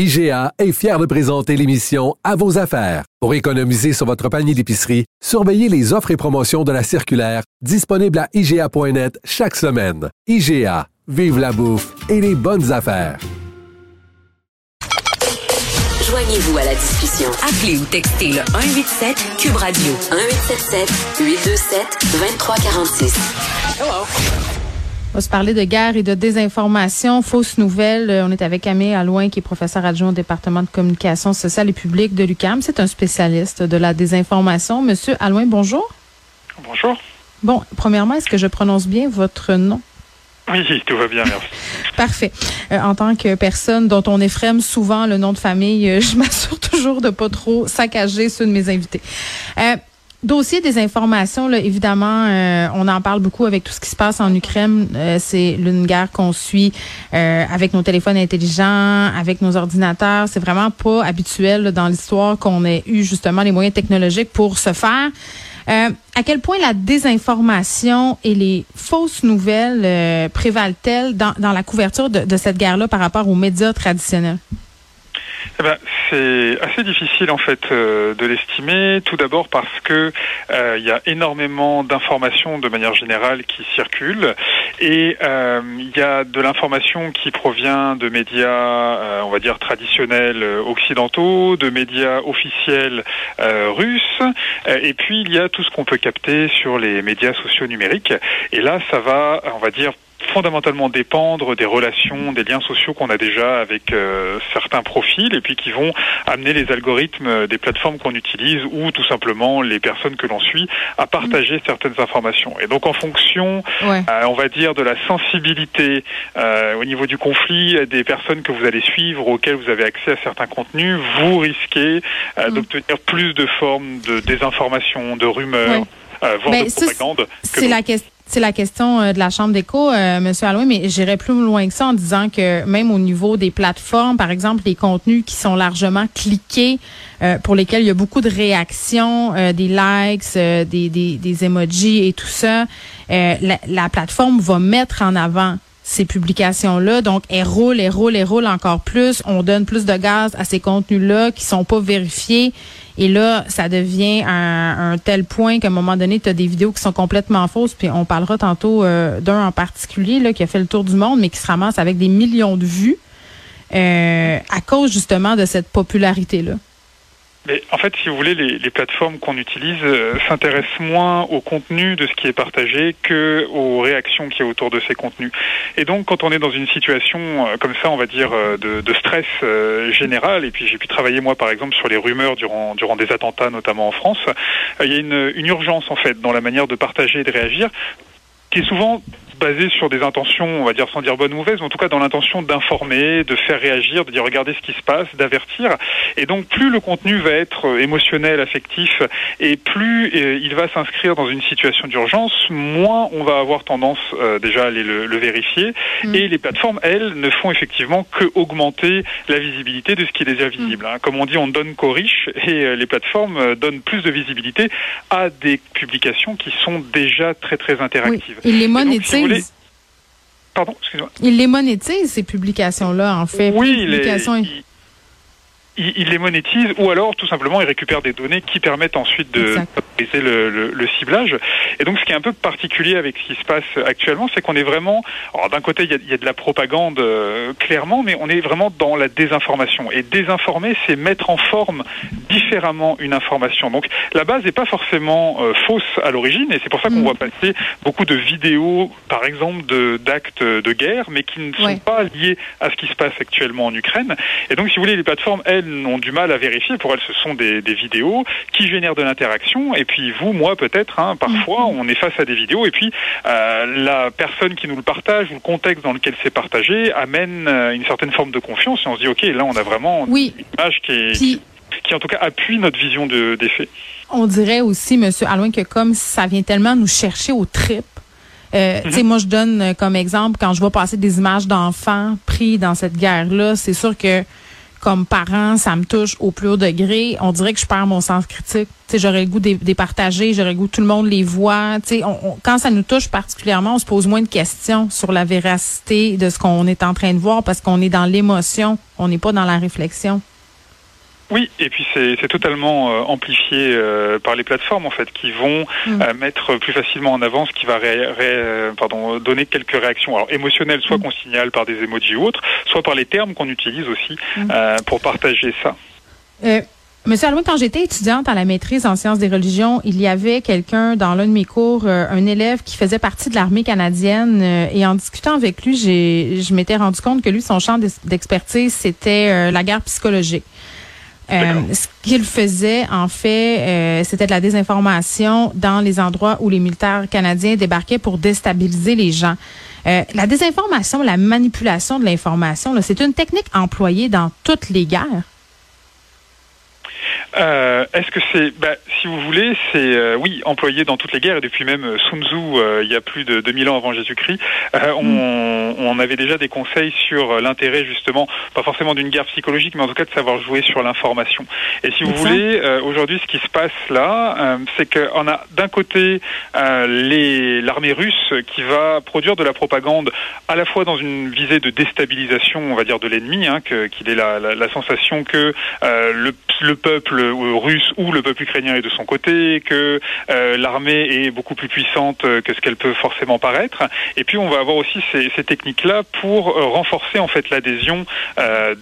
IGA est fier de présenter l'émission À vos affaires. Pour économiser sur votre panier d'épicerie, surveillez les offres et promotions de la circulaire disponible à IGA.net chaque semaine. IGA, vive la bouffe et les bonnes affaires. Joignez-vous à la discussion. Appelez ou textez le 187 Cube Radio 1877 827 2346. On va se parler de guerre et de désinformation, fausses nouvelles. Euh, On est avec Camille Alouin, qui est professeur adjoint au département de communication sociale et publique de l'UCAM. C'est un spécialiste de la désinformation. Monsieur Alouin, bonjour. Bonjour. Bon, premièrement, est-ce que je prononce bien votre nom? Oui, tout va bien, merci. Parfait. Euh, en tant que personne dont on effrème souvent le nom de famille, euh, je m'assure toujours de pas trop saccager ceux de mes invités. Euh, Dossier des informations, évidemment, euh, on en parle beaucoup avec tout ce qui se passe en Ukraine. Euh, c'est une guerre qu'on suit euh, avec nos téléphones intelligents, avec nos ordinateurs. C'est vraiment pas habituel dans l'histoire qu'on ait eu justement les moyens technologiques pour se faire. Euh, à quel point la désinformation et les fausses nouvelles prévalent-elles dans, dans la couverture de, de cette guerre-là par rapport aux médias traditionnels? Eh ben, c'est assez difficile en fait euh, de l'estimer. Tout d'abord parce que euh, il y a énormément d'informations de manière générale qui circulent et euh, il y a de l'information qui provient de médias, on va dire traditionnels occidentaux, de médias officiels russes, et puis il y a tout ce qu'on peut capter sur les médias sociaux numériques. Et là, ça va, on va dire fondamentalement dépendre des relations, des liens sociaux qu'on a déjà avec euh, certains profils et puis qui vont amener les algorithmes des plateformes qu'on utilise ou tout simplement les personnes que l'on suit à partager certaines informations. Et donc en fonction, Ouais. euh, on va dire, de la sensibilité euh, au niveau du conflit des personnes que vous allez suivre, auxquelles vous avez accès à certains contenus, vous risquez euh, Mm. d'obtenir plus de formes de désinformation, de rumeurs, Ouais. euh, C'est la question. C'est la question euh, de la Chambre d'écho, euh, Monsieur Alouin, mais j'irais plus loin que ça en disant que même au niveau des plateformes, par exemple, les contenus qui sont largement cliqués, euh, pour lesquels il y a beaucoup de réactions, euh, des likes, des, des, des emojis et tout ça, la, la plateforme va mettre en avant ces publications-là. Donc, elles roulent, elles roulent, elles roulent encore plus. On donne plus de gaz à ces contenus-là qui sont pas vérifiés. Et là, ça devient un, tel point qu'à un moment donné, tu as des vidéos qui sont complètement fausses. Puis on parlera tantôt euh, d'un en particulier là, qui a fait le tour du monde, mais qui se ramasse avec des millions de vues euh, à cause justement de cette popularité-là. Mais en fait, si vous voulez, les, plateformes qu'on utilise euh, s'intéressent moins au contenu de ce qui est partagé que aux réactions qu'il y a autour de ces contenus. Et donc, quand on est dans une situation euh, comme ça, on va dire euh, de, stress général, et puis j'ai pu travailler moi, par exemple, sur les rumeurs durant durant des attentats, notamment en France, il y a une, une urgence en fait dans la manière de partager et de réagir, qui est souvent basée sur des intentions, on va dire sans dire bonne ou mauvaise, mais en tout cas dans l'intention d'informer, de faire réagir, de dire regardez ce qui se passe, d'avertir. Et donc plus le contenu va être euh, émotionnel, affectif, et plus euh, il va s'inscrire dans une situation d'urgence, moins on va avoir tendance euh, déjà à aller le, le vérifier. Mm. Et les plateformes, elles, ne font effectivement que augmenter la visibilité de ce qui est déjà visible. hein. Comme on dit, on donne qu'aux riches, et euh, les plateformes euh, donnent plus de visibilité à des publications qui sont déjà très très Oui. interactives. Les. Voulez- Pardon, excusez-moi. Ils les monétisent, ces publications-là, en fait. Plus Oui, il, publications- il- il- il les monétise ou alors tout simplement il récupère des données qui permettent ensuite de favoriser le, le- le ciblage. Et donc ce qui est un peu particulier avec ce qui se passe actuellement, c'est qu'on est vraiment, alors d'un côté il y a, il y a de la propagande euh, clairement, mais on est vraiment dans la désinformation. Et désinformer, c'est mettre en forme différemment une information. Donc la base n'est pas forcément euh, fausse à l'origine, et c'est pour ça qu'on Mm. voit passer beaucoup de vidéos, par exemple, de- d'actes de, guerre, mais qui ne sont Ouais. pas liés à ce qui se passe actuellement en Ukraine. Et donc, si vous voulez, les plateformes, elles, elles ont du mal à vérifier. Pour elles, ce sont des, des vidéos qui génèrent de l'interaction. Et puis vous, moi, peut-être, hein, parfois, Mhm. on est face à des vidéos et puis euh, la personne qui nous le partage ou le contexte dans lequel c'est partagé amène euh, une certaine forme de confiance et on se dit ok, là, on a vraiment Oui. une image qui est qui en tout cas appuie notre vision de, des faits. on dirait aussi, Monsieur Alouin, que comme ça vient tellement nous chercher au trip. Euh, Tu sais, moi, je donne euh, comme exemple quand je vois passer des images d'enfants pris dans cette guerre-là, c'est sûr que comme parent, ça me touche au plus haut degré. On dirait que je perds mon sens critique. J'aurais le goût de de les partager, j'aurais le goût que tout le monde les voit. Quand ça nous touche particulièrement, on se pose moins de questions sur la véracité de ce qu'on est en train de voir parce qu'on est dans l'émotion, on n'est pas dans la réflexion. Oui, et puis c'est totalement euh, amplifié euh, par les plateformes en fait, qui vont Mm. euh, mettre plus facilement en avant ce qui va ré- ré- euh, pardon, donner quelques réactions, alors émotionnelles, soit qu'on signale par des emojis ou autres, soit par les termes qu'on utilise aussi Mm. euh, pour partager ça. Euh, Monsieur Alouin, quand j'étais étudiante à la maîtrise en sciences des religions, il y avait quelqu'un dans l'un de mes cours, euh, un élève qui faisait partie de l'armée canadienne, euh, et en discutant avec lui, je m'étais rendu compte que lui, son champ d'ex- d'expertise, c'était euh, la guerre psychologique. Euh, ce qu'il faisait, en fait, euh, c'était de la désinformation dans les endroits où les militaires canadiens débarquaient pour déstabiliser les gens. Euh, la désinformation, la manipulation de l'information, c'est une technique employée dans toutes les guerres. Euh, Est-ce que c'est, bah, si vous voulez, c'est euh, oui employé dans toutes les guerres et depuis même euh, Sun Tzu, euh, il y a plus de 2000 ans avant Jésus-Christ, euh, on, on avait déjà des conseils sur euh, l'intérêt justement, pas forcément d'une guerre psychologique, mais en tout cas de savoir jouer sur l'information. Et si vous Exact. voulez, euh, aujourd'hui, ce qui se passe là, euh, c'est qu'on a d'un côté euh, l'armée russe qui va produire de la propagande à la fois dans une visée de déstabilisation, on va dire, de l'ennemi, hein, qu'il ait la, la, la sensation que euh, le, le peuple euh, russe ou le peuple ukrainien est de son côté, que euh, l'armée est beaucoup plus puissante euh, que ce qu'elle peut forcément paraître. Et puis on va avoir aussi ces, techniques-là pour renforcer en fait l'adhésion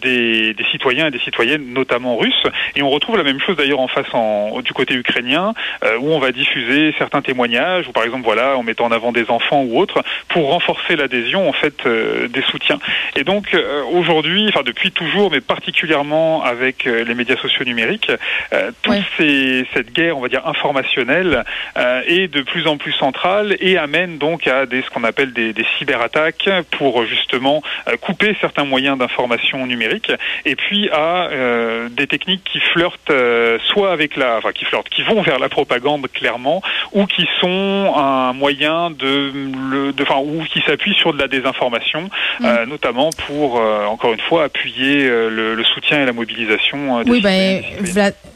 des, citoyens et des citoyennes, notamment russes. Et on retrouve la même chose d'ailleurs en face en, du côté ukrainien, euh, où on va diffuser certains témoignages, ou par exemple voilà, en mettant en avant des enfants ou autres, pour renforcer l'adhésion en fait des soutiens. Et donc aujourd'hui, enfin depuis toujours, mais particulièrement avec les médias sociaux numériques, euh, toute Ouais. ces- cette guerre, on va dire informationnelle, euh, est de plus en plus centrale et amène donc à des ce qu'on appelle des, des cyberattaques pour justement euh, couper certains moyens d'information numérique et puis à euh, des techniques qui flirtent euh, soit avec la, enfin qui flirtent, qui vont vers la propagande clairement ou qui sont un moyen de, le, de enfin ou qui s'appuient sur de la désinformation, euh, notamment pour euh, encore une fois appuyer euh, le, le soutien et la mobilisation. des Oui, ben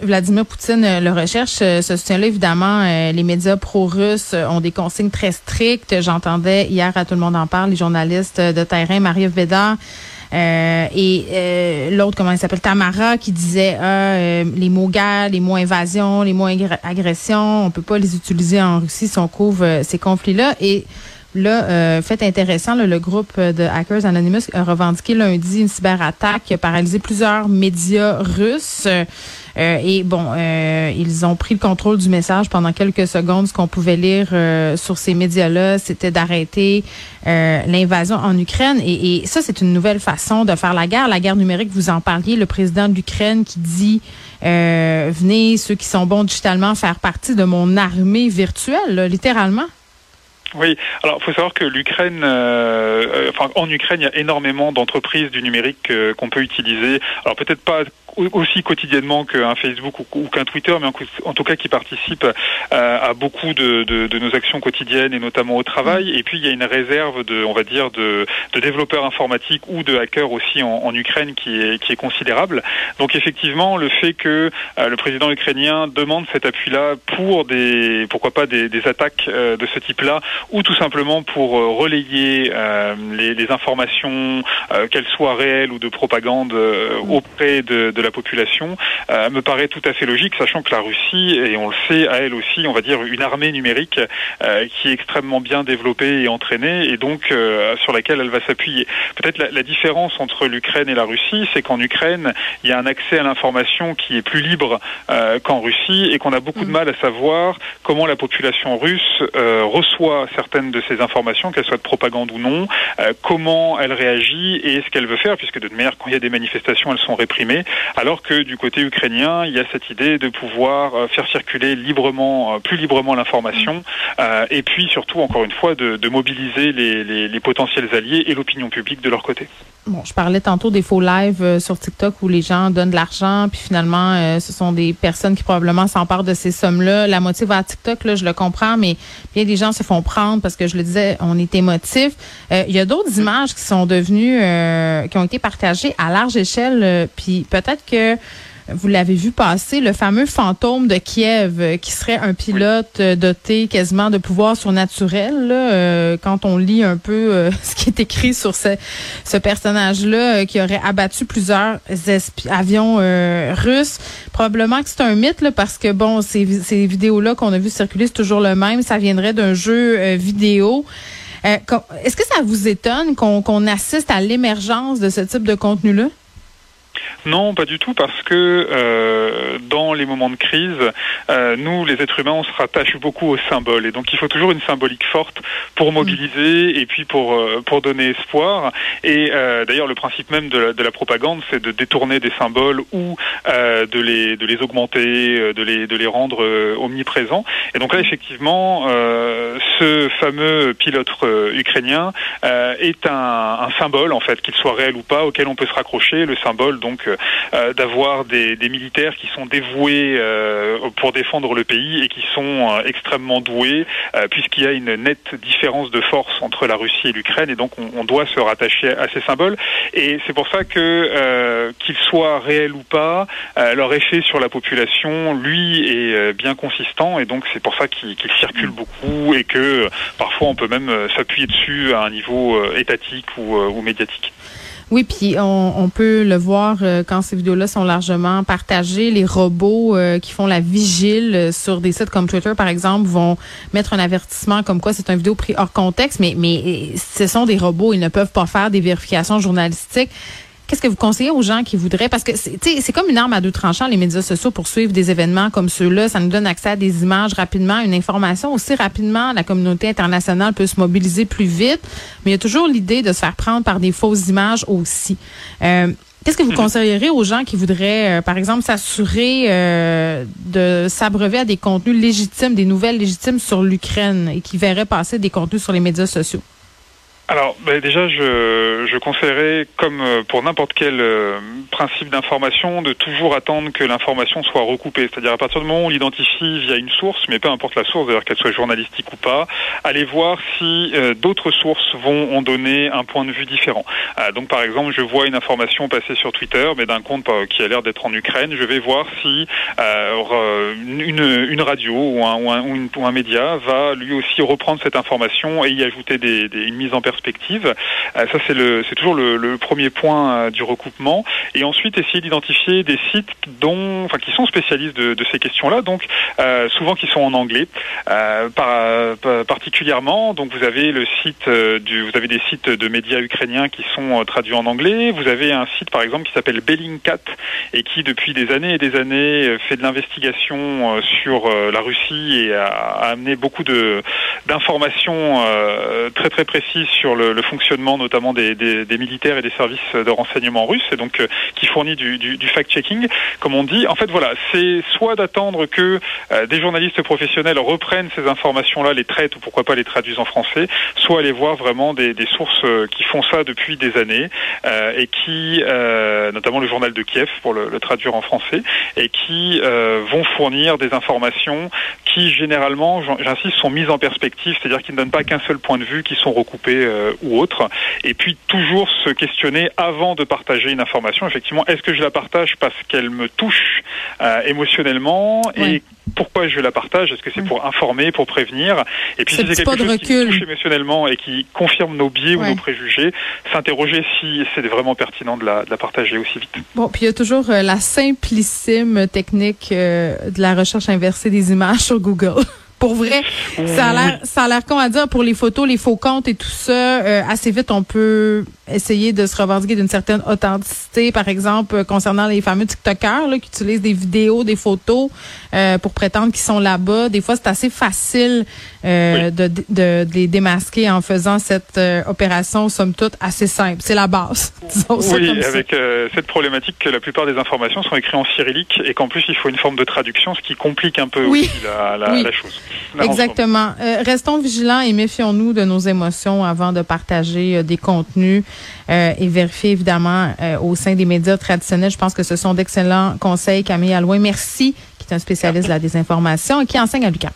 Vla- Vladimir Poutine euh, le recherche. euh, Ce soutien-là, évidemment, euh, les médias pro-russes euh, ont des consignes très strictes. J'entendais hier à Tout le monde en parle, les journalistes euh, de terrain, Marie-Ève Bédard, euh, et euh, l'autre, comment il s'appelle, Tamara, qui disait ah, euh, les mots guerre, les mots invasion, les mots agr- agression, on peut pas les utiliser en Russie si on couvre euh, ces conflits-là. Et Là, euh, fait intéressant, le groupe de Hackers Anonymous a revendiqué lundi une cyberattaque qui a paralysé plusieurs médias russes. Euh, et bon, euh, ils ont pris le contrôle du message pendant quelques secondes. Ce qu'on pouvait lire euh, sur ces médias-là, c'était d'arrêter l'invasion en Ukraine. Et, ça, c'est une nouvelle façon de faire la guerre. La guerre numérique, vous en parliez, le président de l'Ukraine qui dit venez, ceux qui sont bons digitalement, faire partie de mon armée virtuelle, littéralement. Oui, alors il faut savoir que l'Ukraine, enfin en Ukraine, il y a énormément d'entreprises du numérique qu'on peut utiliser. Alors peut-être pas aussi quotidiennement qu'un Facebook ou, qu'un Twitter, mais en, tout cas qui participent euh, à beaucoup de, de, de nos actions quotidiennes et notamment au travail. Et puis il y a une réserve de, on va dire, de, de développeurs informatiques ou de hackers aussi en, en Ukraine qui est, qui est considérable. Donc effectivement, le fait que euh, le président ukrainien demande cet appui-là pour des, pourquoi pas des, des attaques euh, de ce type-là, ou tout simplement pour relayer les, les informations, qu'elles soient réelles ou de propagande, euh, auprès de, de la population, euh, me paraît tout à fait logique, sachant que la Russie, et on le sait, a elle aussi, on va dire, une armée numérique euh, qui est extrêmement bien développée et entraînée, et donc euh, sur laquelle elle va s'appuyer. Peut-être la, la différence entre l'Ukraine et la Russie, c'est qu'en Ukraine, il y a un accès à l'information qui est plus libre euh, qu'en Russie, et qu'on a beaucoup de mal à savoir comment la population russe euh, reçoit certaines de ces informations, qu'elles soient de propagande ou non, euh, comment elle réagit et ce qu'elle veut faire, puisque de toute manière, quand il y a des manifestations, elles sont réprimées. Alors que du côté ukrainien, il y a cette idée de pouvoir faire circuler librement, plus librement l'information, et puis surtout, encore une fois, de, mobiliser les, les potentiels alliés et l'opinion publique de leur côté. Bon, je parlais tantôt des faux lives euh, sur TikTok où les gens donnent de l'argent, puis finalement, euh, ce sont des personnes qui probablement s'emparent de ces sommes-là. La motive à TikTok, là, je le comprends, mais bien des gens se font prendre parce que je le disais, on est émotif. Euh, il y a d'autres images qui sont devenues, qui ont été partagées à large échelle, puis peut-être que vous l'avez vu passer, le fameux fantôme de Kiev, euh, qui serait un pilote euh, doté quasiment de pouvoirs surnaturels. Euh, quand on lit un peu ce qui est écrit sur ce, personnage-là, qui aurait abattu plusieurs avions russes, probablement que c'est un mythe, parce que bon, ces, ces vidéos-là qu'on a vu circuler, c'est toujours le même. Ça viendrait d'un jeu vidéo. Est-ce que ça vous étonne qu'on assiste à l'émergence de ce type de contenu-là? Non, pas du tout, parce que euh, dans les moments de crise, euh, nous, les êtres humains, on se rattache beaucoup aux symboles. Et donc, il faut toujours une symbolique forte pour mobiliser et puis pour, euh, pour donner espoir. Et d'ailleurs, le principe même de la, de la propagande, c'est de détourner des symboles ou de, les, de les augmenter, de les, de les rendre omniprésents. Et donc là, effectivement, ce fameux pilote ukrainien est un, un symbole, en fait, qu'il soit réel ou pas, auquel on peut se raccrocher. Le symbole donc euh, euh, d'avoir des, militaires qui sont dévoués euh, pour défendre le pays et qui sont extrêmement doués, puisqu'il y a une nette différence de force entre la Russie et l'Ukraine, et donc on, doit se rattacher à ces symboles. Et c'est pour ça que qu'ils soient réels ou pas, leur effet sur la population, lui, est bien consistant, et donc c'est pour ça qu'il circule beaucoup et que parfois on peut même s'appuyer dessus à un niveau étatique ou médiatique. Oui, puis on, peut le voir euh, quand ces vidéos-là sont largement partagées. Les robots euh, qui font la vigile euh, sur des sites comme Twitter, par exemple, vont mettre un avertissement comme quoi c'est une vidéo pris hors contexte, mais, mais ce sont des robots, ils ne peuvent pas faire des vérifications journalistiques. Qu'est-ce que vous conseillez aux gens qui voudraient, parce que c'est comme une arme à deux tranchants, les médias sociaux, pour suivre des événements comme ceux-là. Ça nous donne accès à des images rapidement, une information aussi rapidement. La communauté internationale peut se mobiliser plus vite, mais il y a toujours l'idée de se faire prendre par des fausses images aussi. Euh, qu'est-ce que vous mhm. conseillerez aux gens qui voudraient, euh, par exemple, s'assurer euh, de s'abreuver à des contenus légitimes, des nouvelles légitimes sur l'Ukraine et qui verraient passer des contenus sur les médias sociaux? Alors ben déjà, je, je conseillerais, comme euh, pour n'importe quel euh, principe d'information, de toujours attendre que l'information soit recoupée. C'est-à-dire à partir du moment où on l'identifie via une source, mais peu importe la source, d'ailleurs qu'elle soit journalistique ou pas, aller voir si euh, d'autres sources vont en donner un point de vue différent. donc par exemple, je vois une information passer sur Twitter, mais d'un compte qui a l'air d'être en Ukraine, je vais voir si une, une, radio ou un, ou, un, ou, un, média va lui aussi reprendre cette information et y ajouter des, des, une mise en perspective Euh, ça, c'est toujours le, premier point euh, du recoupement. Et ensuite, essayer d'identifier des sites dont, enfin, qui sont spécialistes de, ces questions-là, donc euh, souvent qui sont en anglais, par, particulièrement. Donc, vous avez le site vous avez des sites de médias ukrainiens qui sont traduits en anglais. Vous avez un site, par exemple, qui s'appelle Bellingcat et qui, depuis des années et des années, fait de l'investigation sur la Russie et a, amené beaucoup d'informations très très précises sur le, fonctionnement notamment des, militaires et des services de renseignement russes, et donc euh, qui fournit du, fact-checking, comme on dit. En fait, voilà, c'est soit d'attendre que euh, des journalistes professionnels reprennent ces informations-là, les traitent ou pourquoi pas les traduisent en français, soit aller voir vraiment des, sources euh, qui font ça depuis des années et qui, notamment le journal de Kiev pour le, le traduire en français, et qui vont fournir des informations qui généralement, j'insiste, sont mises en perspective, c'est-à-dire qu'ils ne donnent pas qu'un seul point de vue, qui sont recoupés euh, ou autres. Et puis toujours se questionner avant de partager une information. Effectivement, est-ce que je la partage parce qu'elle me touche euh, émotionnellement? Et pourquoi je la partage? Est-ce que c'est pour informer, pour prévenir? Et puis si c'est quelque chose qui touche émotionnellement et qui confirme nos biais ou nos préjugés, s'interroger si c'est vraiment pertinent de la, de la, partager aussi vite. Bon, puis il y a toujours euh, la simplissime technique de la recherche inversée des images sur Google. Pour vrai, ça a l'air, ça a l'air con à dire pour les photos, les faux comptes et tout ça. Euh, assez vite, on peut essayer de se revendiquer d'une certaine authenticité, par exemple, concernant les fameux TikTokers là, qui utilisent des vidéos, des photos pour prétendre qu'ils sont là-bas. Des fois, c'est assez facile de, de, de, les démasquer en faisant cette opération, somme toute, assez simple. C'est la base. oui, avec cette problématique que la plupart des informations sont écrites en cyrillique et qu'en plus, il faut une forme de traduction, ce qui complique un peu aussi la, la, la chose. Exactement. restons vigilants et méfions-nous de nos émotions avant de partager euh, des contenus euh, et vérifier évidemment euh, au sein des médias traditionnels. Je pense que ce sont d'excellents conseils, Camille Alouin. Merci, qui est un spécialiste de la désinformation et qui enseigne à Lucas.